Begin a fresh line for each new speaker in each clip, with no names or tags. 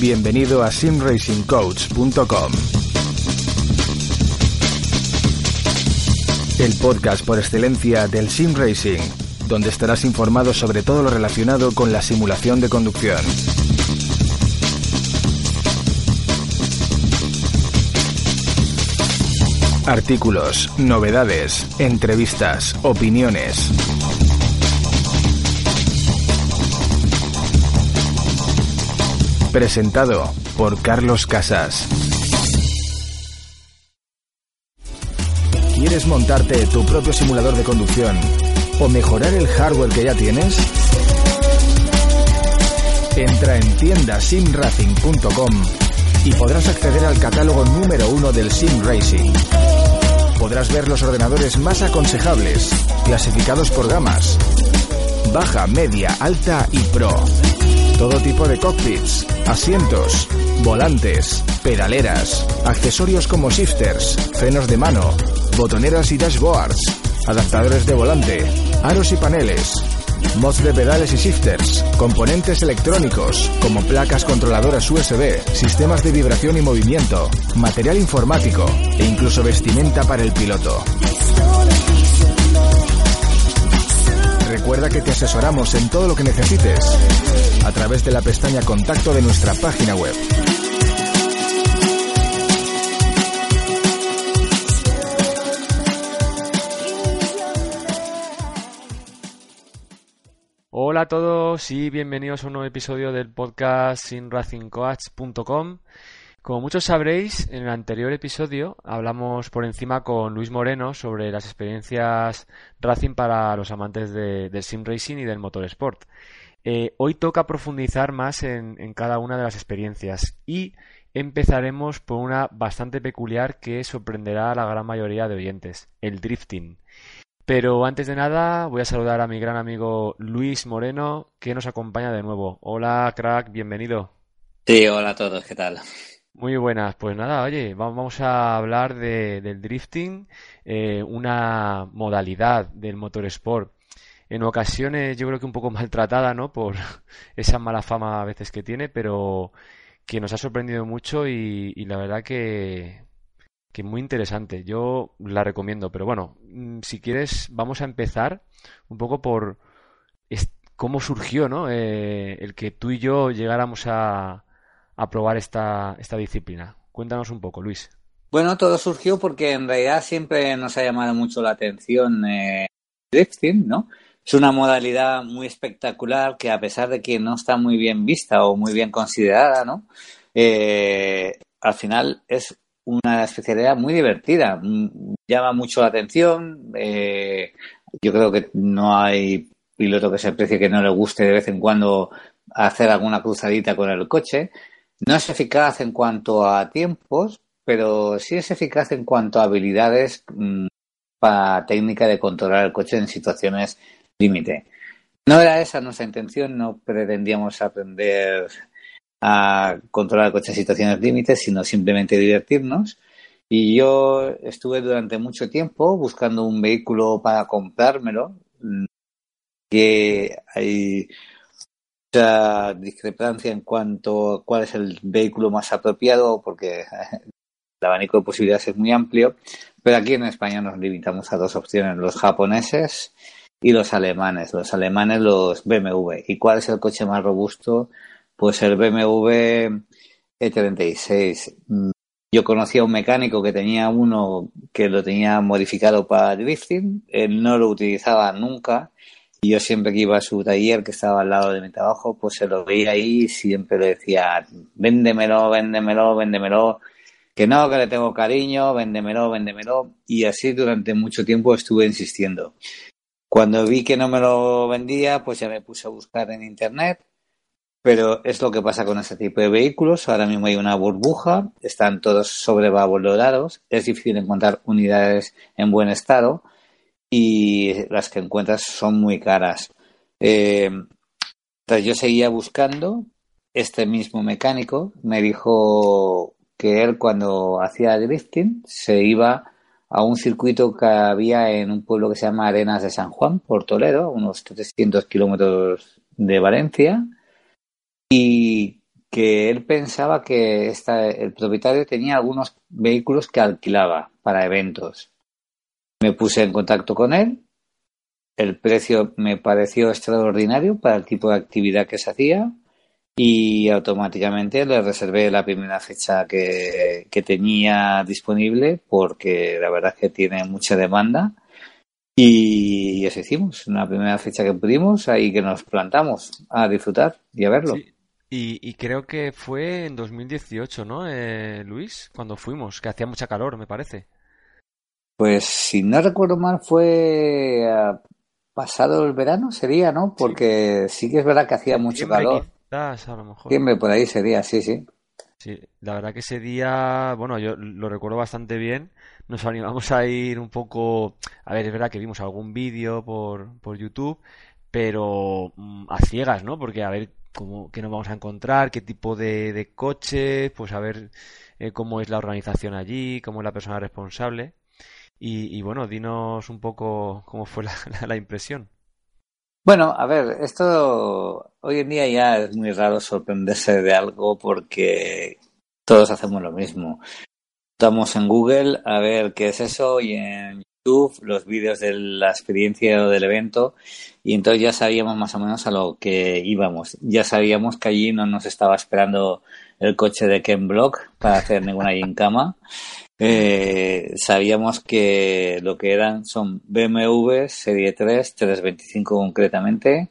Bienvenido a simracingcoach.com. El podcast por excelencia del sim racing, donde estarás informado sobre todo lo relacionado con la simulación de conducción. Artículos, novedades, entrevistas, opiniones. Presentado por Carlos Casas. ¿Quieres montarte tu propio simulador de conducción o mejorar el hardware que ya tienes? Entra en tiendasimracing.com y podrás acceder al catálogo número uno del Sim Racing. Podrás ver los ordenadores más aconsejables, clasificados por gamas, baja, media, alta y pro. Todo tipo de cockpits, asientos, volantes, pedaleras, accesorios como shifters, frenos de mano, botoneras y dashboards, adaptadores de volante, aros y paneles, mods de pedales y shifters, componentes electrónicos como placas controladoras USB, sistemas de vibración y movimiento, material informático e incluso vestimenta para el piloto. Recuerda que te asesoramos en todo lo que necesites a través de la pestaña Contacto de nuestra página web.
Hola a todos y bienvenidos a un nuevo episodio del podcast sinracingcoach.com. Como muchos sabréis, en el anterior episodio hablamos por encima con Luis Moreno sobre las experiencias racing para los amantes del sim racing y del motorsport. Eh, hoy toca profundizar más en, en cada una de las experiencias y empezaremos por una bastante peculiar que sorprenderá a la gran mayoría de oyentes, el drifting. Pero antes de nada, voy a saludar a mi gran amigo Luis Moreno, que nos acompaña de nuevo. Hola, crack, bienvenido.
Sí, hola a todos, ¿qué tal?
Muy buenas, pues nada, oye, vamos a hablar de, del drifting, eh, una modalidad del motorsport. En ocasiones yo creo que un poco maltratada, ¿no? Por esa mala fama a veces que tiene, pero que nos ha sorprendido mucho y, y la verdad que, que muy interesante. Yo la recomiendo, pero bueno, mm, si quieres, vamos a empezar un poco por cómo surgió, ¿no? Eh, el que tú y yo llegáramos a, probar esta, esta disciplina. Cuéntanos un poco, Luis.
Bueno, todo surgió porque en realidad siempre nos ha llamado mucho la atención eh, drifting, ¿no? Es una modalidad muy espectacular que a pesar de que no está muy bien vista o muy bien considerada, ¿no? Eh, al final es una especialidad muy divertida, mm, llama mucho la atención. Eh, yo creo que no hay piloto que se aprecie que no le guste de vez en cuando hacer alguna cruzadita con el coche. No es eficaz en cuanto a tiempos, pero sí es eficaz en cuanto a habilidades mmm, para técnica de controlar el coche en situaciones límite. No era esa nuestra intención, no pretendíamos aprender a controlar en situaciones límites, sino simplemente divertirnos. Y yo estuve durante mucho tiempo buscando un vehículo para comprármelo, que hay mucha discrepancia en cuanto a cuál es el vehículo más apropiado, porque el abanico de posibilidades es muy amplio, pero aquí en España nos limitamos a dos opciones, los japoneses y los alemanes. Los alemanes, los BMW. ¿Y cuál es el coche más robusto? Pues el BMW E36. Yo conocí a un mecánico que tenía uno que lo tenía modificado para drifting. Él no lo utilizaba nunca. Y yo siempre que iba a su taller, que estaba al lado de mi trabajo, pues se lo veía ahí y siempre le decía, véndemelo, véndemelo, véndemelo. Que no, que le tengo cariño, véndemelo, véndemelo. Y así durante mucho tiempo estuve insistiendo. Cuando vi que no me lo vendía, pues ya me puse a buscar en internet pero es lo que pasa con este tipo de vehículos. Ahora mismo hay una burbuja, están todos sobrevalorados, es difícil encontrar unidades en buen estado y las que encuentras son muy caras. Eh, entonces yo seguía buscando, este mismo mecánico me dijo que él cuando hacía drifting se iba a un circuito que había en un pueblo que se llama Arenas de San Juan, por Toledo, unos 300 kilómetros de Valencia, y que él pensaba que esta, el propietario tenía algunos vehículos que alquilaba para eventos. Me puse en contacto con él, el precio me pareció extraordinario para el tipo de actividad que se hacía y automáticamente le reservé la primera fecha que, tenía disponible porque la verdad es que tiene mucha demanda y eso hicimos, una primera fecha que pudimos, ahí que nos plantamos a disfrutar y a verlo.
Y, creo que fue en 2018, ¿no, eh, Luis? Cuando fuimos, que hacía mucha calor, me parece.
Pues si no recuerdo mal fue ah, pasado el verano, sería, ¿no? Porque sí, que es verdad que hacía mucho calor
a lo mejor.
por ahí sería, sí, sí.
Sí, la verdad que ese día, bueno, yo lo recuerdo bastante bien. Nos animamos a ir un poco. A ver, es verdad que vimos algún vídeo por, por YouTube, pero mm, a ciegas, ¿no? Porque a ver cómo, qué nos vamos a encontrar, qué tipo de, de coche, pues a ver eh, cómo es la organización allí, cómo es la persona responsable. Y, bueno, dinos un poco cómo fue la impresión.
Bueno, a ver, esto hoy en día ya es muy raro sorprenderse de algo porque todos hacemos lo mismo. Estamos en Google a ver qué es eso y en Los vídeos de la experiencia o del evento y entonces ya sabíamos más o menos a lo que íbamos. Ya sabíamos que allí no nos estaba esperando el coche de Ken Block para hacer ninguna gincama eh, sabíamos que lo que eran son BMW Serie 3, 325 concretamente,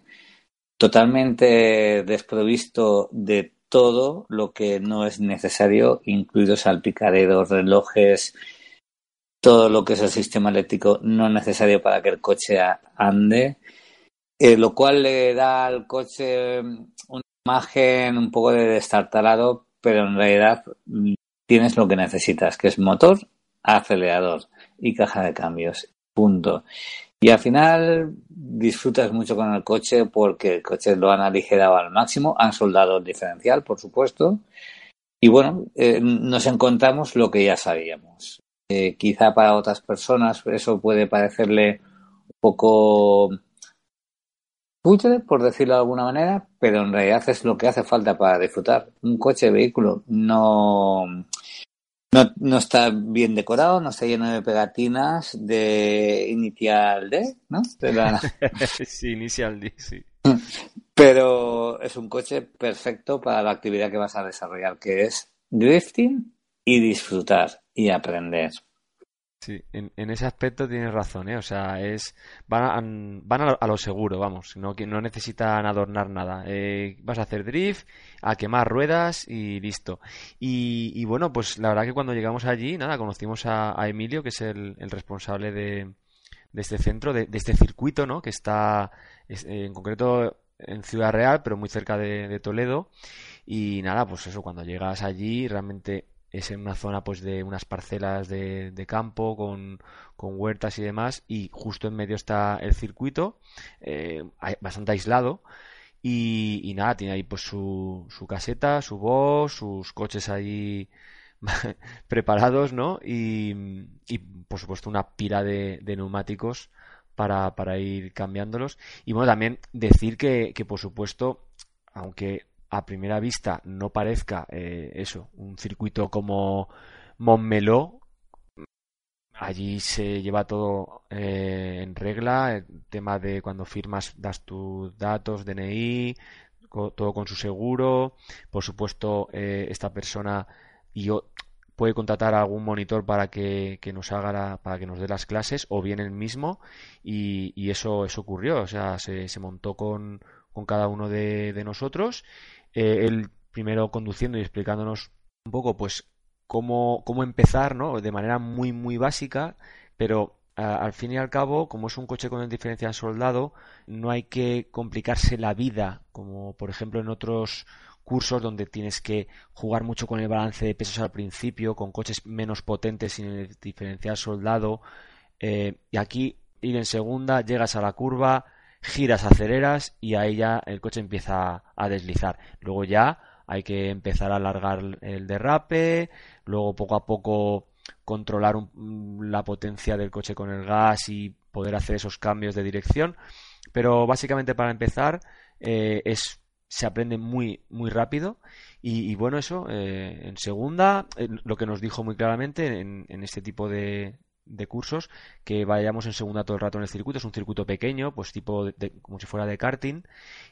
totalmente desprovisto de todo lo que no es necesario, incluidos salpicaderos, relojes, todo lo que es el sistema eléctrico no necesario para que el coche ande, eh, lo cual le da al coche una imagen un poco de destartalado, pero en realidad tienes lo que necesitas, que es motor, acelerador y caja de cambios. Punto. Y al final disfrutas mucho con el coche porque el coche lo han aligerado al máximo, han soldado el diferencial, por supuesto. Y bueno, eh, nos encontramos lo que ya sabíamos. Eh, quizá para otras personas eso puede parecerle un poco por decirlo de alguna manera, pero en realidad es lo que hace falta para disfrutar. Un coche, vehículo, no, no, no está bien decorado, no está lleno de pegatinas de Initial D, ¿no?
sí, Initial D, sí.
Pero es un coche perfecto para la actividad que vas a desarrollar, que es drifting y disfrutar y aprender.
Sí, en, ese aspecto tienes razón, ¿eh? O sea, es van a, van a, lo seguro, vamos, no, no necesitan adornar nada. Eh, vas a hacer drift, a quemar ruedas y listo. Y, bueno, pues la verdad que cuando llegamos allí, nada, conocimos a, Emilio, que es el, responsable de, de, este centro, de, de, este circuito, ¿no? Que está en concreto en Ciudad Real, pero muy cerca de, de Toledo. Y nada, pues eso, cuando llegas allí, realmente es en una zona pues de unas parcelas de, campo con, huertas y demás y justo en medio está el circuito eh, bastante aislado y, nada tiene ahí pues su, su caseta su voz sus coches ahí preparados no y, y, por supuesto una pila de, neumáticos para, para ir cambiándolos. Y bueno también decir que, que por supuesto aunque a primera vista no parezca eh, eso, un circuito como Montmeló, allí se lleva todo eh, en regla, el tema de cuando firmas das tus datos, DNI, todo con su seguro, por supuesto eh, esta persona y yo puede contratar a algún monitor para que, nos haga para que nos dé las clases o bien el mismo y, y eso eso ocurrió. O sea se, se montó con, con cada uno de, de nosotros eh, él primero conduciendo y explicándonos un poco, pues, cómo, cómo empezar, ¿no? De manera muy, muy básica, pero al fin y al cabo, como es un coche con el diferencial soldado, no hay que complicarse la vida, como por ejemplo en otros cursos donde tienes que jugar mucho con el balance de pesos al principio, con coches menos potentes sin el diferencial soldado. Eh, y aquí ir en segunda, llegas a la curva, giras, aceleras y ahí ya el coche empieza a deslizar. Luego ya hay que empezar a alargar el derrape, luego poco a poco controlar la potencia del coche con el gas y poder hacer esos cambios de dirección. Pero básicamente para empezar eh, es se aprende muy muy rápido y, bueno eso eh, en segunda lo que nos dijo muy claramente en, este tipo de, de cursos que vayamos en segunda todo el rato en el circuito. Es un circuito pequeño, pues tipo de, como si fuera de karting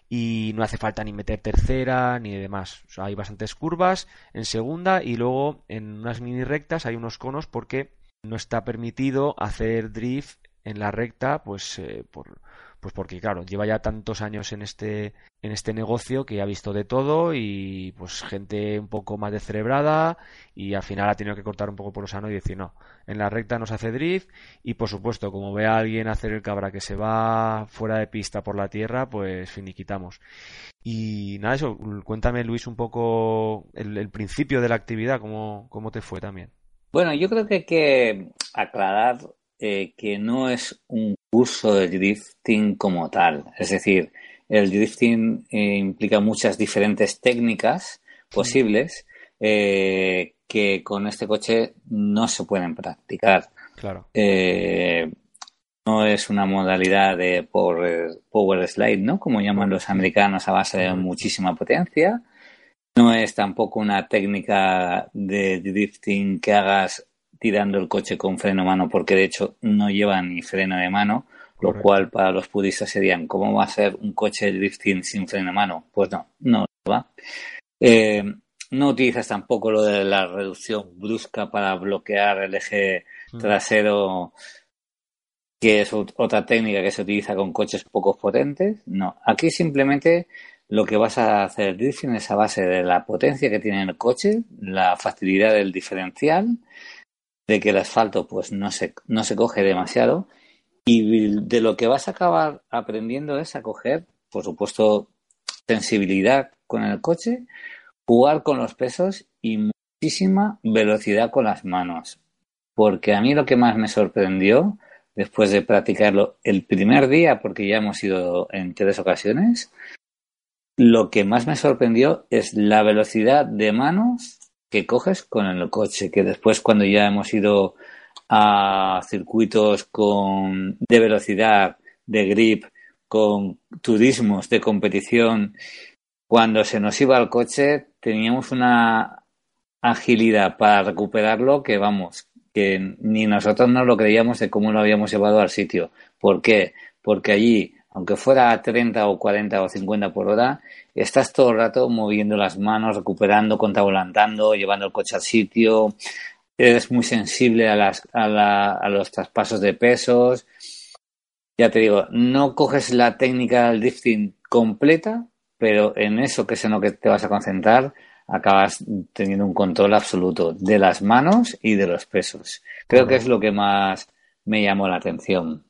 y no hace falta ni meter tercera ni demás. hay bastantes curvas en segunda y luego en unas mini rectas hay unos conos porque no está permitido hacer drift en la recta pues eh, por pues porque claro, lleva ya tantos años en este en este negocio que ha visto de todo y pues gente un poco más descerebrada y al final ha tenido que cortar un poco por lo sano y decir no, en la recta no se hace drift y por supuesto como ve a alguien hacer el cabra que se va fuera de pista por la tierra pues finiquitamos. Y nada, eso, cuéntame Luis un poco el, principio de la actividad, cómo, cómo te fue también.
Bueno, yo creo que hay que aclarar eh, que no es un curso de drifting como tal. Es decir, el drifting eh, implica muchas diferentes técnicas posibles eh, que con este coche no se pueden practicar.
Claro.
no es una modalidad de power, power slide, ¿no? Como llaman los americanos a base de muchísima potencia. No es tampoco una técnica de drifting que hagas tirando el coche con freno a mano, porque de hecho no lleva ni freno de mano, lo cual para los pudistas serían, ¿cómo va a ser un coche drifting sin freno a mano? Pues no, no va. Eh, no utilizas tampoco lo de la reducción brusca para bloquear el eje mm. trasero, que es otra técnica que se utiliza con coches poco potentes. No, aquí simplemente lo que vas a hacer drifting es a base de la potencia que tiene el coche, la facilidad del diferencial de que el asfalto pues no se, no se coge demasiado y de lo que vas a acabar aprendiendo es a coger, por supuesto, sensibilidad con el coche, jugar con los pesos y muchísima velocidad con las manos. Porque a mí lo que más me sorprendió después de practicarlo el primer día, porque ya hemos ido en tres ocasiones, lo que más me sorprendió es la velocidad de manos que coges con el coche, que después cuando ya hemos ido a circuitos con de velocidad, de grip, con turismos de competición, cuando se nos iba el coche teníamos una agilidad para recuperarlo que vamos, que ni nosotros no lo creíamos de cómo lo habíamos llevado al sitio. ¿Por qué? Porque allí aunque fuera a 30 o 40 o 50 por hora, estás todo el rato moviendo las manos, recuperando, contravolantando, llevando el coche al sitio. Eres muy sensible a, las, a, los traspasos de pesos. Ya te digo, no coges la técnica del drifting completa, pero en eso que es en lo que te vas a concentrar, acabas teniendo un control absoluto de las manos y de los pesos. Creo que es lo que más me llamó la atención.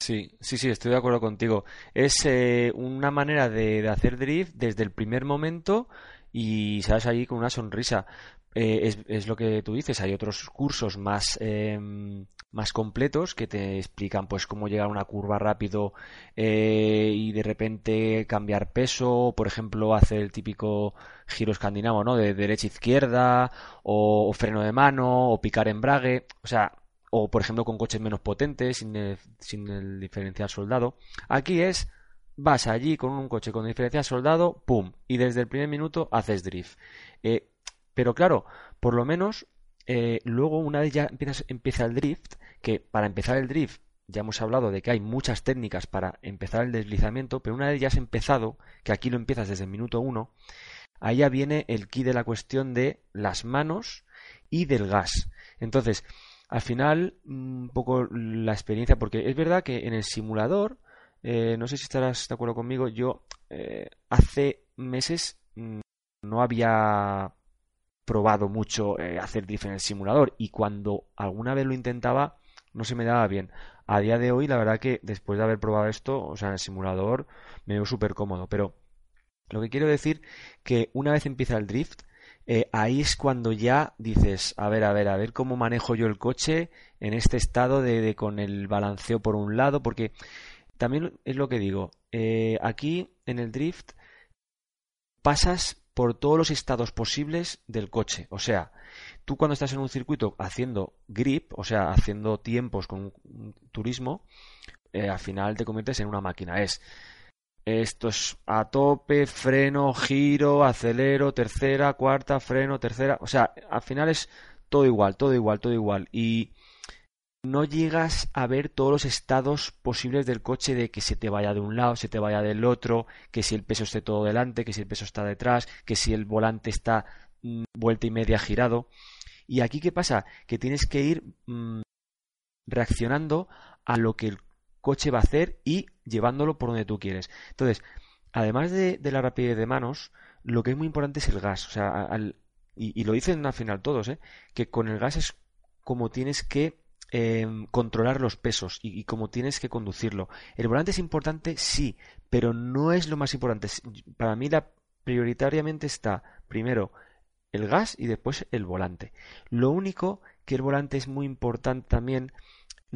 Sí, sí, sí, estoy de acuerdo contigo. Es eh, una manera de, hacer drift desde el primer momento y sales allí con una sonrisa. Eh, es, lo que tú dices, hay otros cursos más, em, más completos que te explican pues cómo llegar a una curva rápido eh, y de repente cambiar peso, por ejemplo, hacer el típico giro escandinavo, ¿no? De derecha a izquierda, o, o freno de mano, o picar embrague. O sea, o por ejemplo con coches menos potentes, sin el, sin el diferencial soldado. Aquí es, vas allí con un coche con diferencial soldado, ¡pum! Y desde el primer minuto haces drift. Eh, pero claro, por lo menos eh, luego una vez ya empiezas, empieza el drift, que para empezar el drift ya hemos hablado de que hay muchas técnicas para empezar el deslizamiento, pero una vez ya has empezado, que aquí lo empiezas desde el minuto uno, ahí ya viene el key de la cuestión de las manos y del gas. Entonces, al final, un poco la experiencia, porque es verdad que en el simulador, eh, no sé si estarás de acuerdo conmigo, yo eh, hace meses mm, no había probado mucho eh, hacer drift en el simulador y cuando alguna vez lo intentaba no se me daba bien. A día de hoy, la verdad que después de haber probado esto, o sea, en el simulador me veo súper cómodo, pero lo que quiero decir que una vez empieza el drift, eh, ahí es cuando ya dices, a ver, a ver, a ver cómo manejo yo el coche en este estado de, con el balanceo por un lado, porque también es lo que digo, eh, aquí en el drift pasas por todos los estados posibles del coche. O sea, tú cuando estás en un circuito haciendo grip, o sea, haciendo tiempos con turismo, eh, al final te conviertes en una máquina. Es esto es a tope, freno, giro, acelero, tercera, cuarta, freno, tercera. O sea, al final es todo igual, todo igual, todo igual. Y no llegas a ver todos los estados posibles del coche de que se te vaya de un lado, se te vaya del otro, que si el peso esté todo delante, que si el peso está detrás, que si el volante está mm, vuelta y media girado. Y aquí qué pasa? Que tienes que ir mm, reaccionando a lo que el coche va a hacer y llevándolo por donde tú quieres. Entonces, además de, la rapidez de manos, lo que es muy importante es el gas. O sea, y, lo dicen al final todos, ¿eh? que con el gas es como tienes que em, controlar los pesos y, y, como tienes que conducirlo. El volante es importante, sí, pero no es lo más importante. Para mí, la, prioritariamente está primero el gas y después el volante. Lo único que el volante es muy importante también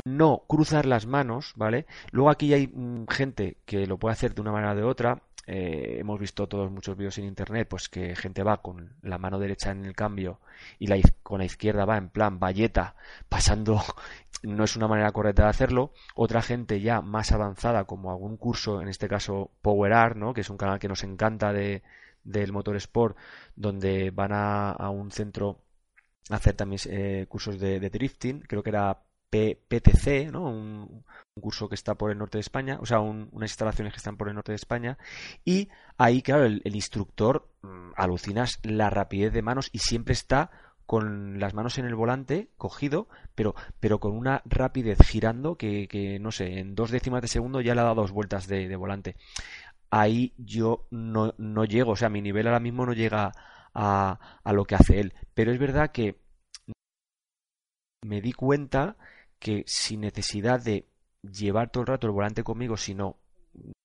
no cruzar las manos, ¿vale? Luego aquí hay mm, gente que lo puede hacer de una manera o de otra. Eh, hemos visto todos muchos vídeos en internet, pues que gente va con la mano derecha en el cambio y con la izquierda va en plan valleta, pasando, no es una manera correcta de hacerlo. Otra gente ya más avanzada, como algún curso, en este caso Power Art, ¿no? Que es un canal que nos encanta de, del motor sport, donde van a, a un centro a hacer también eh, cursos de drifting, creo que era PTC, ¿no? Un, curso que está por el norte de España, o sea, unas instalaciones que están por el norte de España. Y ahí, claro, el, instructor mm, alucinas la rapidez de manos y siempre está con las manos en el volante, cogido, pero, pero con una rapidez girando que, no sé, en dos décimas de segundo ya le ha dado dos vueltas de, volante. Ahí yo no, no, llego, o sea, mi nivel ahora mismo no llega a, a lo que hace él. Pero es verdad que me di cuenta que sin necesidad de llevar todo el rato el volante conmigo, sino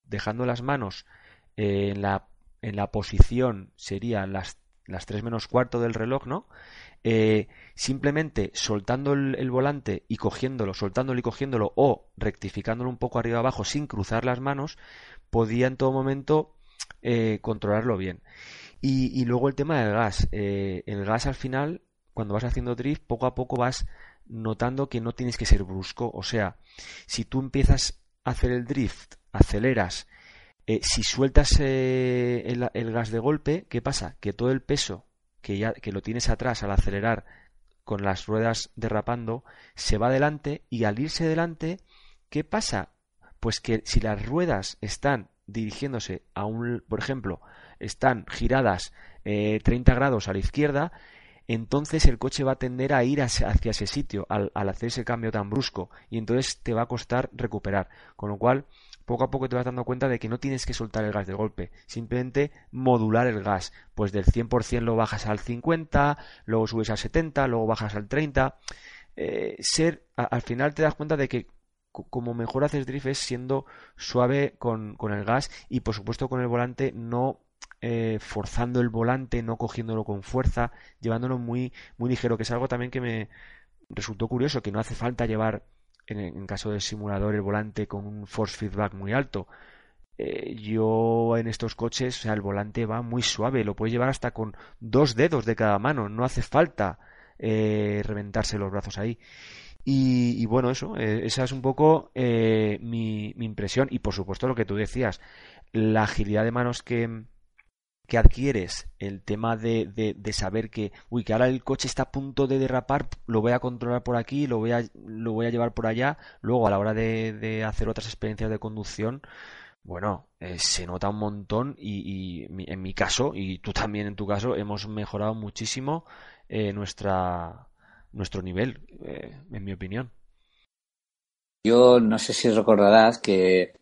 dejando las manos eh, en, la, en la posición, serían las, las 3 menos cuarto del reloj, ¿no? Eh, simplemente soltando el, volante y cogiéndolo, soltándolo y cogiéndolo o rectificándolo un poco arriba abajo sin cruzar las manos, podía en todo momento eh, controlarlo bien. Y, y, luego el tema del gas. el gas al final, cuando vas haciendo drift, poco a poco vas notando que no tienes que ser brusco. O sea, si tú empiezas a hacer el drift, aceleras, eh, si sueltas eh, el, gas de golpe, ¿qué pasa? Que todo el peso que, ya, que lo tienes atrás al acelerar con las ruedas derrapando, se va adelante y al irse adelante, ¿qué pasa? Pues que si las ruedas están dirigiéndose a un, por ejemplo, están giradas 30 eh, grados a la izquierda, entonces el coche va a tender a ir hacia, ese sitio al, hacer ese cambio tan brusco y entonces te va a costar recuperar. Con lo cual, poco a poco te vas dando cuenta de que no tienes que soltar el gas de golpe, simplemente modular el gas. Pues del 100% lo bajas al 50, luego subes al 70, luego bajas al 30. Eh, ser, al final te das cuenta de que como mejor haces drift es siendo suave con, con el gas y por supuesto con el volante no eh, forzando el volante, no cogiéndolo con fuerza, llevándolo muy, muy ligero, que es algo también que me resultó curioso, que no hace falta llevar, en, caso del simulador, el volante con un force feedback muy alto. Eh, yo en estos coches, o sea, el volante va muy suave, lo puedes llevar hasta con dos dedos de cada mano, no hace falta eh, reventarse los brazos ahí. Y, bueno, eso, esa es un poco mi impresión. Y por supuesto lo que tú decías, la agilidad de manos que, que adquieres el tema de, de, saber que, uy, que ahora el coche está a punto de derrapar, lo voy a controlar por aquí, lo voy a, lo voy a llevar por allá, luego a la hora de, de hacer otras experiencias de conducción, bueno, eh, se nota un montón y, en mi caso, y tú también en tu caso, hemos mejorado muchísimo eh, nuestra, nuestro nivel, eh, en mi opinión.
Yo no sé si recordarás que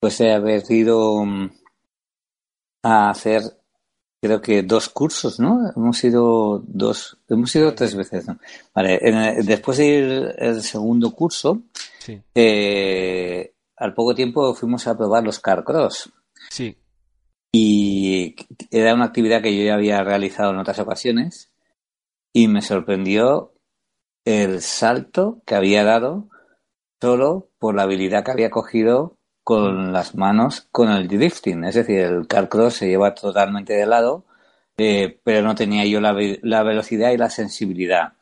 pues de haber mm, a hacer, creo que dos cursos, ¿no? Hemos ido dos, hemos ido tres veces, ¿no? Vale, después de ir el segundo curso, eh, al poco tiempo fuimos a probar los car cross.
Sí.
Y era una actividad que yo ya había realizado en otras ocasiones y me sorprendió el salto que había dado solo por la habilidad que había cogido con las manos con el drifting. Es decir, el car cross se lleva totalmente de lado, eh, pero no tenía yo la, la velocidad y la sensibilidad.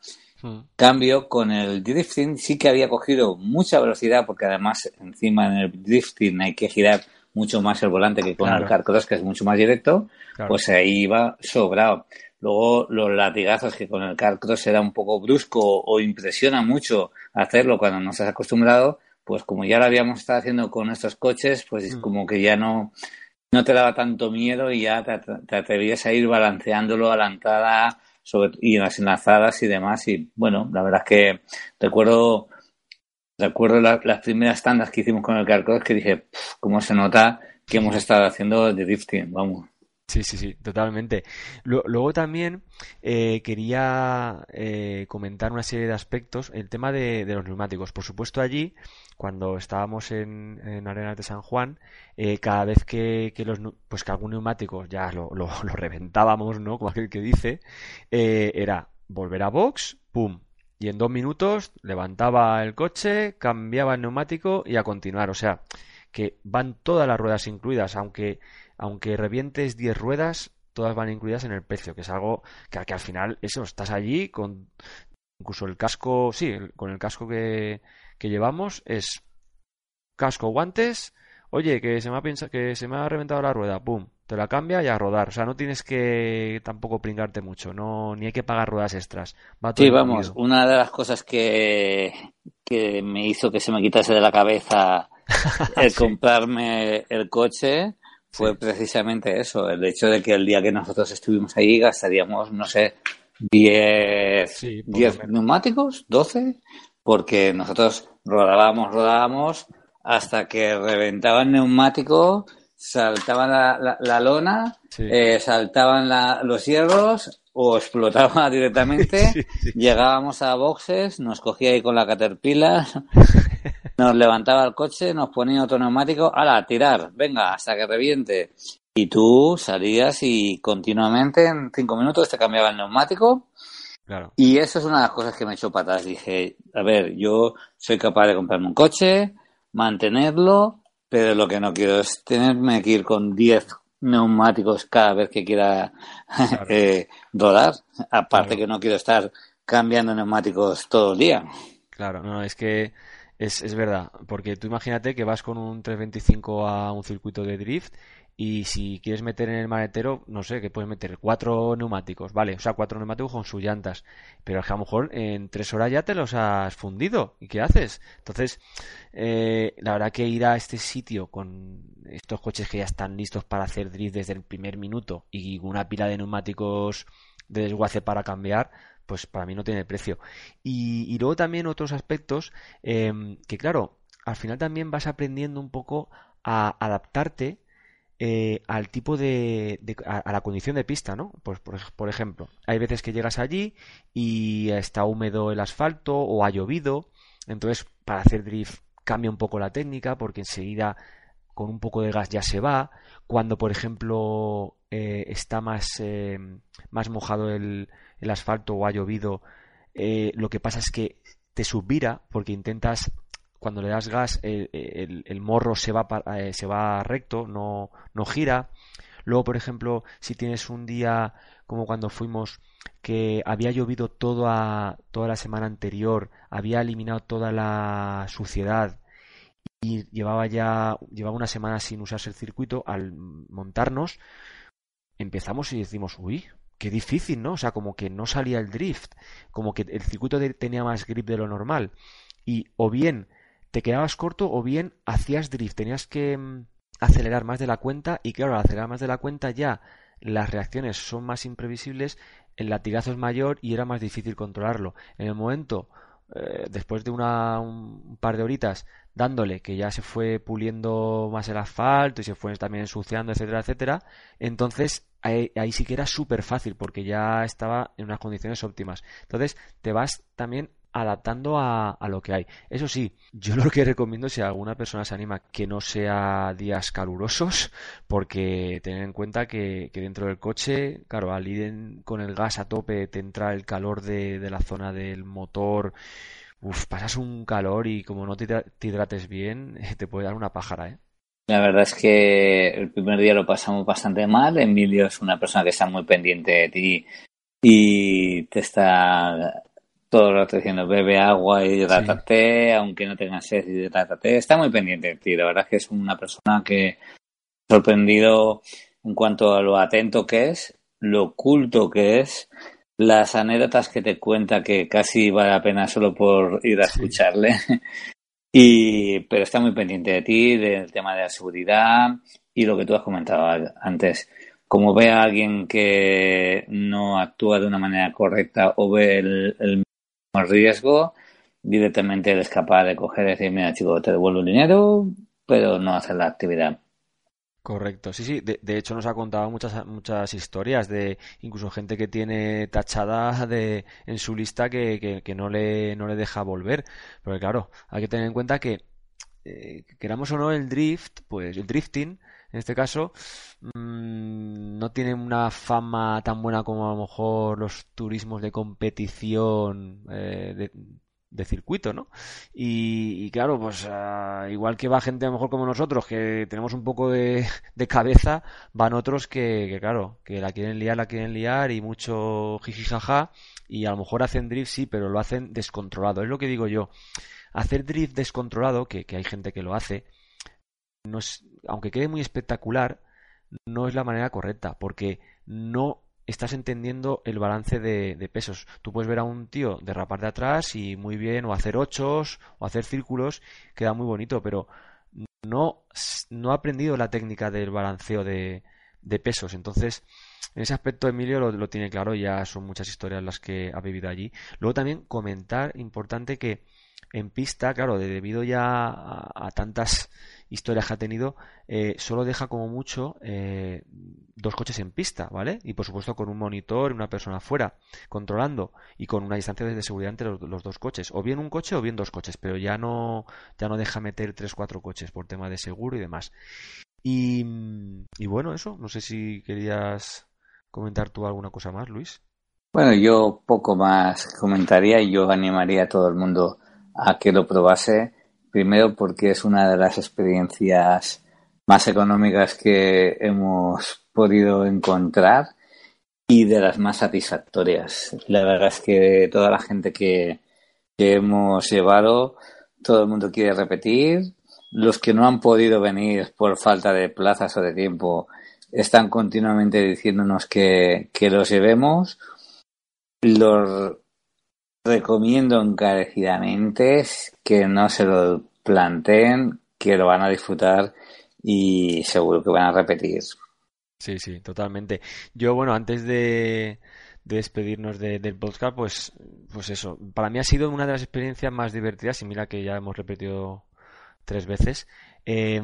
Hmm. Cambio, con el drifting sí que había cogido mucha velocidad, porque además encima en el drifting hay que girar mucho más el volante que con el carcross, que es mucho más directo, pues ahí iba sobrado. Luego los latigazos, que con el carcross era un poco brusco o impresiona mucho hacerlo cuando no estás acostumbrado, pues como ya lo habíamos estado haciendo con estos coches, pues es hmm. como que ya no, no te daba tanto miedo y ya te, te atrevías a ir balanceándolo a la entrada y en las enlazadas y demás. Y bueno, la verdad es que recuerdo, recuerdo las primeras tandas que hicimos con el Carcross que dije, cómo se nota que hemos estado haciendo de drifting, vamos.
Sí, sí, sí, totalmente. Luego también eh, quería eh, comentar una serie de aspectos. El tema de, los neumáticos. Por supuesto, allí, cuando estábamos en, en Arenas de San Juan, eh, cada vez que, los, pues que algún neumático ya lo, lo, reventábamos, ¿no? Como aquel que dice, era volver a box, pum, y en dos minutos levantaba el coche, cambiaba el neumático y a continuar. O sea, que van todas las ruedas incluidas, aunque aunque revientes 10 ruedas, todas van incluidas en el precio, que es algo que, al final, eso, estás allí con incluso el casco, sí, con el casco que, que llevamos es casco, guantes, oye, que se me ha que se me ha reventado la rueda, pum, te la cambia y a rodar. O sea, no tienes que tampoco pringarte mucho, no, ni hay que pagar ruedas extras.
sí, vamos, una de las cosas que, que me hizo que se me quitase de la cabeza el comprarme el coche fue precisamente eso, el hecho de que el día que nosotros estuvimos ahí gastaríamos, no sé, 10 neumáticos, 12, porque nosotros rodábamos, rodábamos hasta que reventaba el neumático, saltaba la, lona, eh, saltaban los hierros o explotaba directamente, llegábamos a boxes, nos cogía ahí con la caterpillar nos levantaba el coche, nos ponía otro neumático, ala, tirar, venga, hasta que reviente. Y tú salías y continuamente en cinco minutos te cambiaba el neumático. Claro. Y eso es una de las cosas que me echó patas. Dije, a ver, yo soy capaz de comprarme un coche, mantenerlo, pero lo que no quiero es tenerme que ir con 10 neumáticos cada vez que quiera eh, rodar. Aparte que no quiero estar cambiando neumáticos todo el día.
Claro, no, es que es, es verdad, porque tú imagínate que vas con un 325 a un circuito de drift y si quieres meter en el maletero, no sé, que puedes meter cuatro neumáticos, vale, o sea, cuatro neumáticos con sus llantas, pero a lo mejor en tres horas ya te los has fundido, ¿y qué haces? Entonces, eh, la verdad que ir a este sitio con estos coches que ya están listos para hacer drift desde el primer minuto y una pila de neumáticos de desguace para cambiar, pues para mí no tiene precio. Y, luego también otros aspectos em, que, claro, al final también vas aprendiendo un poco a adaptarte eh, al tipo de, a, la condición de pista, ¿no? Pues por, ejemplo, hay veces que llegas allí y está húmedo el asfalto o ha llovido, entonces para hacer drift cambia un poco la técnica porque enseguida con un poco de gas ya se va. Cuando, por ejemplo, eh, está más, eh, más mojado el, el asfalto o ha llovido, eh, lo que pasa es que te subvira porque intentas cuando le das gas el, morro se va eh, se va recto no no gira luego por ejemplo si tienes un día como cuando fuimos que había llovido toda toda la semana anterior había eliminado toda la suciedad y llevaba ya llevaba una semana sin usarse el circuito al montarnos empezamos y decimos uy qué difícil, ¿no? O sea, como que no salía el drift, como que el circuito tenía más grip de lo normal. Y o bien te quedabas corto o bien hacías drift, tenías que mm, acelerar más de la cuenta y claro, al acelerar más de la cuenta ya las reacciones son más imprevisibles, el latigazo es mayor y era más difícil controlarlo. En el momento, eh, después de una, un par de horitas dándole que ya se fue puliendo más el asfalto y se fue también ensuciando, etcétera, etcétera, entonces ahí, sí que era súper fácil porque ya estaba en unas condiciones óptimas. Entonces te vas también adaptando a, lo que hay. Eso sí, yo lo que recomiendo si alguna persona se anima que no sea días calurosos, porque tener en cuenta que, dentro del coche, claro, al ir con el gas a tope te entra el calor de, de la zona del motor. Uf, pasas un calor y como no te, te hidrates bien, te puede dar una pájara, ¿eh?
La verdad es que el primer día lo pasamos bastante mal. Emilio es una persona que está muy pendiente de ti y te está todo el rato diciendo bebe agua y hidrátate, aunque no tengas sed, hidrátate. Está muy pendiente de ti. La verdad es que es una persona que sorprendido en cuanto a lo atento que es, lo oculto que es, las anécdotas que te cuenta que casi vale la pena solo por ir a escucharle. Y, pero está muy pendiente de ti, del tema de la seguridad y lo que tú has comentado antes. Como ve a alguien que no actúa de una manera correcta o ve el, el riesgo, directamente él es capaz de coger y decir, mira chico, te devuelvo el dinero, pero no hacer la actividad.
Correcto, sí, sí. De, hecho, nos ha contado muchas, muchas historias de incluso gente que tiene tachada de, en su lista que, que, que no, le, no le deja volver. Porque claro, hay que tener en cuenta que, eh, queramos o no, el drift, pues el drifting, en este caso, mmm, no tiene una fama tan buena como a lo mejor los turismos de competición eh, de, circuito, ¿no? Y, y claro, pues uh, igual que va gente a lo mejor como nosotros, que tenemos un poco de, cabeza, van otros que, que, claro, que la quieren liar, la quieren liar y mucho jijijaja y a lo mejor hacen drift, sí, pero lo hacen descontrolado. Es lo que digo yo. Hacer drift descontrolado, que hay gente que lo hace, aunque quede muy espectacular, no es la manera correcta, porque no estás entendiendo el balance de, pesos. Tú puedes ver a un tío derrapar de atrás y muy bien, o hacer ochos, o hacer círculos, queda muy bonito, pero no, no ha aprendido la técnica del balanceo de, pesos. Entonces, en ese aspecto Emilio lo, tiene claro, ya son muchas historias las que ha vivido allí. Luego también comentar, importante que en pista, claro, debido ya a tantas historias que ha tenido, eh, solo deja como mucho eh, dos coches en pista, ¿vale? Y por supuesto con un monitor y una persona fuera controlando y con una distancia de seguridad entre los, los, dos coches, o bien un coche o bien dos coches, pero ya no ya no deja meter tres cuatro coches por tema de seguro y demás. Y, y bueno, eso, no sé si querías comentar tú alguna cosa más, Luis.
Bueno, yo poco más comentaría y yo animaría a todo el mundo a que lo probase Primero porque es una de las experiencias más económicas que hemos podido encontrar y de las más satisfactorias. La verdad es que toda la gente que, que hemos llevado, todo el mundo quiere repetir. Los que no han podido venir por falta de plazas o de tiempo están continuamente diciéndonos que, que los llevemos. Los recomiendo encarecidamente que no se lo planteen, que lo van a disfrutar y seguro que van a repetir.
Sí, sí, totalmente. Yo, bueno, antes de, de despedirnos de, del podcast, pues, pues eso, para mí ha sido una de las experiencias más divertidas y mira que ya hemos repetido tres veces. Eh,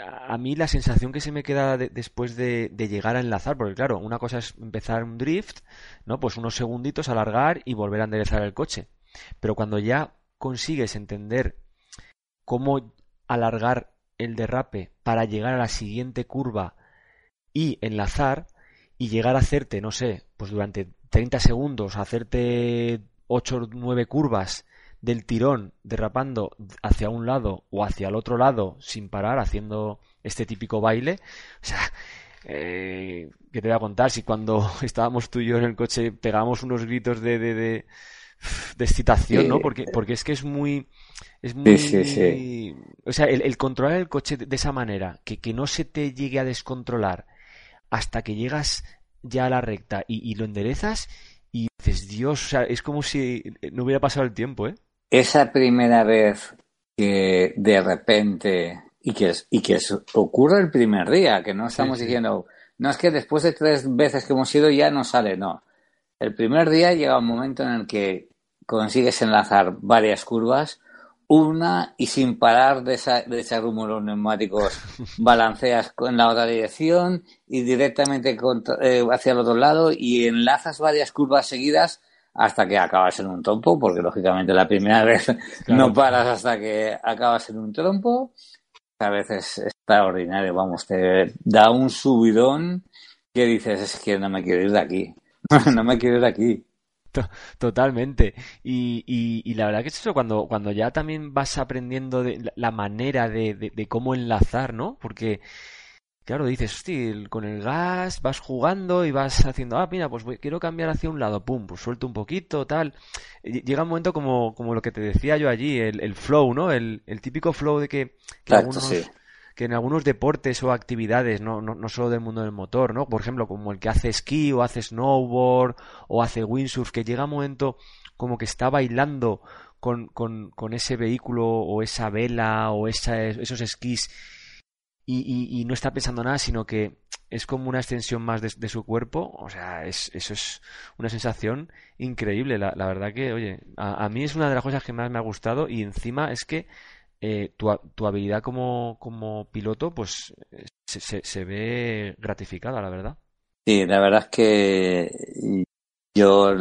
a mí la sensación que se me queda de, después de, de, llegar a enlazar, porque claro, una cosa es empezar un drift, ¿no? Pues unos segunditos, alargar y volver a enderezar el coche. Pero cuando ya consigues entender cómo alargar el derrape para llegar a la siguiente curva y enlazar y llegar a hacerte, no sé, pues durante 30 segundos, hacerte 8 o 9 curvas del tirón derrapando hacia un lado o hacia el otro lado sin parar, haciendo este típico baile. O sea, eh, ¿qué te voy a contar? Si cuando estábamos tú y yo en el coche pegamos unos gritos de, de, de, de excitación, sí. ¿no? Porque, porque es que es muy... Es muy...
Sí, sí,
o sea, el, el, controlar el coche de esa manera, que, que no se te llegue a descontrolar hasta que llegas ya a la recta y, y lo enderezas y dices, Dios, o sea, es como si no hubiera pasado el tiempo, ¿eh?
Esa primera vez que de repente y que, y que ocurre el primer día, que no estamos sí, sí. diciendo, no es que después de tres veces que hemos ido ya no sale, no. El primer día llega un momento en el que consigues enlazar varias curvas, una y sin parar de, esa, de echar humo los neumáticos, balanceas en la otra dirección y directamente contra, eh, hacia el otro lado y enlazas varias curvas seguidas hasta que acabas en un trompo, porque lógicamente la primera vez claro. no paras hasta que acabas en un trompo. A veces es extraordinario, vamos, te da un subidón que dices, es que no me quiero ir de aquí, no me quiero ir de aquí.
Totalmente. Y, y, la verdad que es eso, cuando, cuando ya también vas aprendiendo de la manera de, de, cómo enlazar, ¿no? Porque, claro, dices, hostia, con el gas vas jugando y vas haciendo, ah, mira, pues quiero cambiar hacia un lado, pum, pues suelto un poquito, tal. Llega un momento como, como lo que te decía yo allí, el, el flow, ¿no? El, el típico flow de que, algunos que en algunos deportes o actividades, no, no, no, solo del mundo del motor, ¿no? Por ejemplo, como el que hace esquí o hace snowboard o hace windsurf, que llega un momento como que está bailando con, con, con ese vehículo o esa vela o esa, esos esquís y, no está pensando nada, sino que es como una extensión más de, su cuerpo. O sea, es, eso es una sensación increíble. La, verdad que, oye, a, a, mí es una de las cosas que más me ha gustado y encima es que eh, tu, tu, habilidad como, como piloto pues se, se, ve gratificada, la verdad.
Sí, la verdad es que yo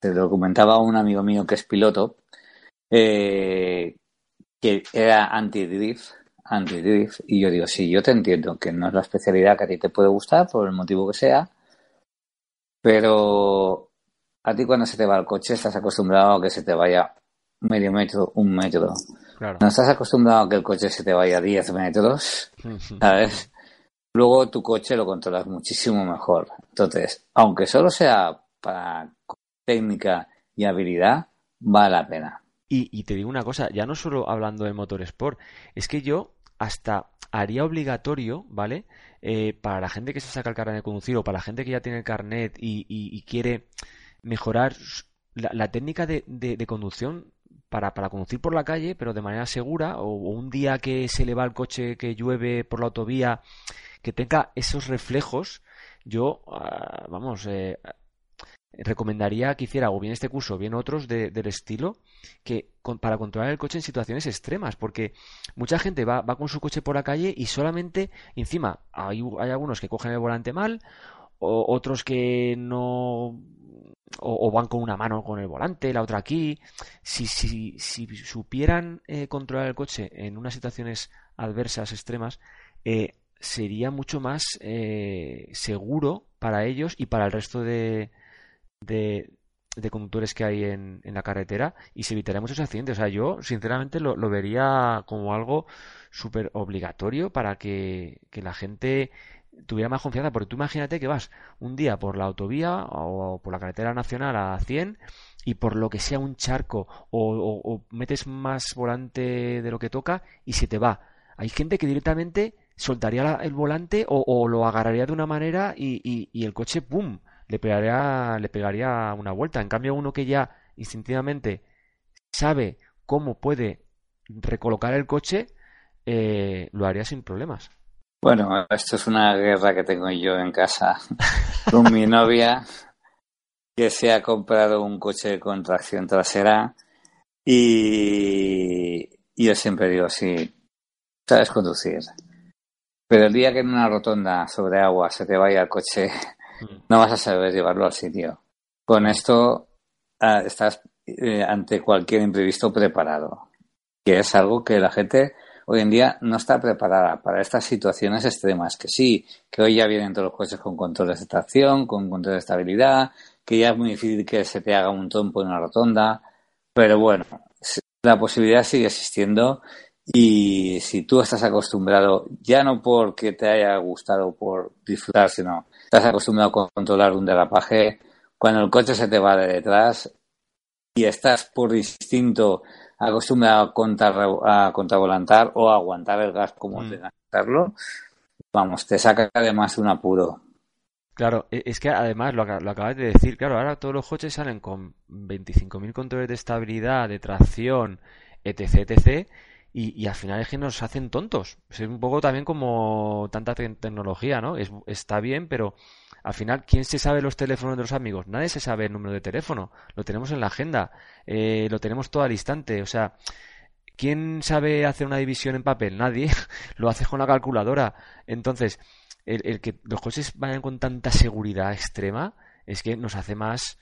te lo comentaba a un amigo mío que es piloto, eh, que era anti-drift, anti-drift, y yo digo, sí, yo te entiendo que no es la especialidad que a ti te puede gustar, por el motivo que sea, pero a ti cuando se te va el coche estás acostumbrado a que se te vaya medio metro, un metro. No estás acostumbrado a que el coche se te vaya a 10 metros, ¿sabes? Luego tu coche lo controlas muchísimo mejor. Entonces, aunque solo sea para técnica y habilidad, vale la pena.
Y, te digo una cosa, ya no solo hablando de motor sport, es que yo hasta haría obligatorio, ¿vale? Eh, para la gente que se saca el carnet de conducir o para la gente que ya tiene el carnet y, quiere mejorar la, técnica de, de, conducción para, conducir por la calle, pero de manera segura, o, un día que se le va el coche, que llueve por la autovía, que tenga esos reflejos, yo, ah, vamos, eh, recomendaría que hiciera o bien este curso o bien otros del estilo que para controlar el coche en situaciones extremas porque mucha gente va, va con su coche por la calle y solamente encima hay, hay algunos que cogen el volante mal otros que no o, van con una mano con el volante, la otra aquí. Si, si, si supieran eh, controlar el coche en unas situaciones adversas, extremas, eh, sería mucho más eh, seguro para ellos y para el resto de, de, conductores que hay en, en, la carretera y se evitaría muchos accidentes. O sea, yo sinceramente lo, lo vería como algo súper obligatorio para que, que la gente tuviera más confianza, porque tú imagínate que vas un día por la autovía o por la carretera nacional a 100 y por lo que sea un charco o, metes más volante de lo que toca y se te va. Hay gente que directamente soltaría el volante o, lo agarraría de una manera y, y, el coche, ¡pum!, le pegaría, le pegaría una vuelta. En cambio, uno que ya instintivamente sabe cómo puede recolocar el coche, eh, lo haría sin problemas.
Bueno, esto es una guerra que tengo yo en casa con mi novia, que se ha comprado un coche con tracción trasera y yo siempre digo, sí, sabes conducir, pero el día que en una rotonda sobre agua se te vaya el coche. No vas a saber llevarlo al sitio. Con esto ah, estás eh, ante cualquier imprevisto preparado, que es algo que la gente hoy en día no está preparada para estas situaciones extremas. Que sí, que hoy ya vienen todos los coches con controles de tracción, con control de estabilidad, que ya es muy difícil que se te haga un trompo en una rotonda, pero bueno, la posibilidad sigue existiendo y si tú estás acostumbrado, ya no porque te haya gustado por disfrutar, sino estás acostumbrado a controlar un derrapaje, cuando el coche se te va de detrás y estás por instinto acostumbrado a, contar, a contravolantar o a aguantar el gas como mm. de hacerlo, vamos, te saca además un apuro.
Claro, e, es que además lo, lo, acabas de decir, claro, ahora todos los coches salen con 25.000 controles de estabilidad, de tracción, etc, etc, y, y, al final es que nos hacen tontos. Es un poco también como tanta tecnología, ¿no? Es, está bien, pero al final, ¿quién se sabe los teléfonos de los amigos? Nadie se sabe el número de teléfono. Lo tenemos en la agenda. Eh, lo tenemos todo al instante. O sea, ¿quién sabe hacer una división en papel? Nadie. lo hace con la calculadora. Entonces, el, que los coches vayan con tanta seguridad extrema es que nos hace más,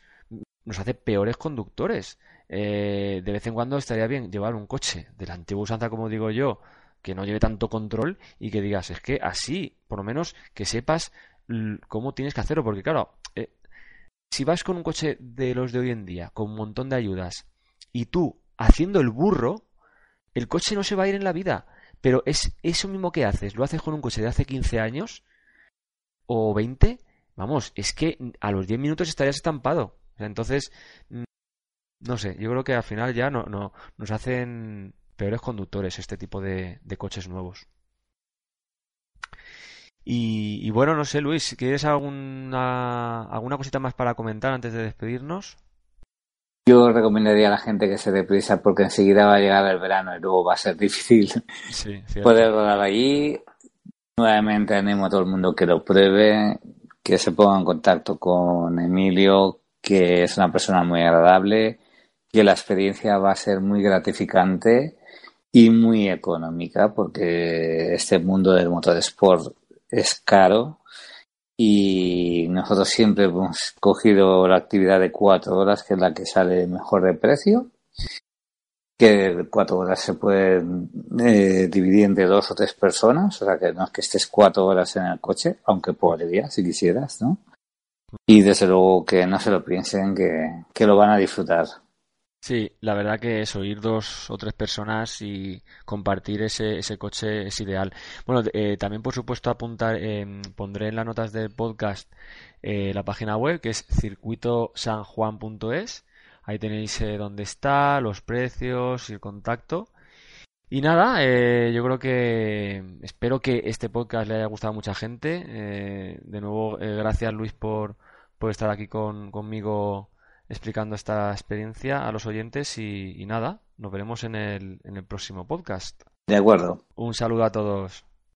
nos hace peores conductores. Eh, de vez en cuando estaría bien llevar un coche de la antigua usanza, como digo yo, que no lleve tanto control y que digas, es que así, por lo menos que sepas cómo tienes que hacerlo, porque claro, eh, si vas con un coche de los de hoy en día, con un montón de ayudas, y tú haciendo el burro, el coche no se va a ir en la vida. Pero es eso mismo que haces, lo haces con un coche de hace 15 años o 20, vamos, es que a los 10 minutos estarías estampado. Entonces, mm, no sé, yo creo que al final ya no, no nos hacen peores conductores este tipo de, coches nuevos. Y, y, bueno, no sé, Luis, ¿quieres alguna, alguna cosita más para comentar antes de despedirnos?
Yo recomendaría a la gente que se deprisa porque enseguida va a llegar el verano y luego va a ser difícil poder rodar allí. Nuevamente animo a todo el mundo que lo pruebe, que se ponga en contacto con Emilio, que es una persona muy agradable, que la experiencia va a ser muy gratificante y muy económica porque este mundo del motor sport es caro y nosotros siempre hemos cogido la actividad de cuatro horas, que es la que sale mejor de precio, que cuatro horas se pueden eh, dividir entre dos o tres personas, o sea que no es que estés cuatro horas en el coche, aunque podría si quisieras, ¿no? Y desde luego que no se lo piensen, que, que lo van a disfrutar.
Sí, la verdad que eso, ir dos o tres personas y compartir ese, ese coche es ideal. Bueno, eh, también por supuesto apuntar, em, pondré en las notas del podcast eh, la página web que es circuitosanjuan.es. Ahí tenéis eh, dónde está, los precios y el contacto. Y nada, yo creo que espero que este podcast le haya gustado a mucha gente. de nuevo, gracias Luis por, por estar aquí con, conmigo explicando esta experiencia a los oyentes y, nada, nos veremos en el, en el próximo podcast.
De acuerdo.
Un saludo a todos.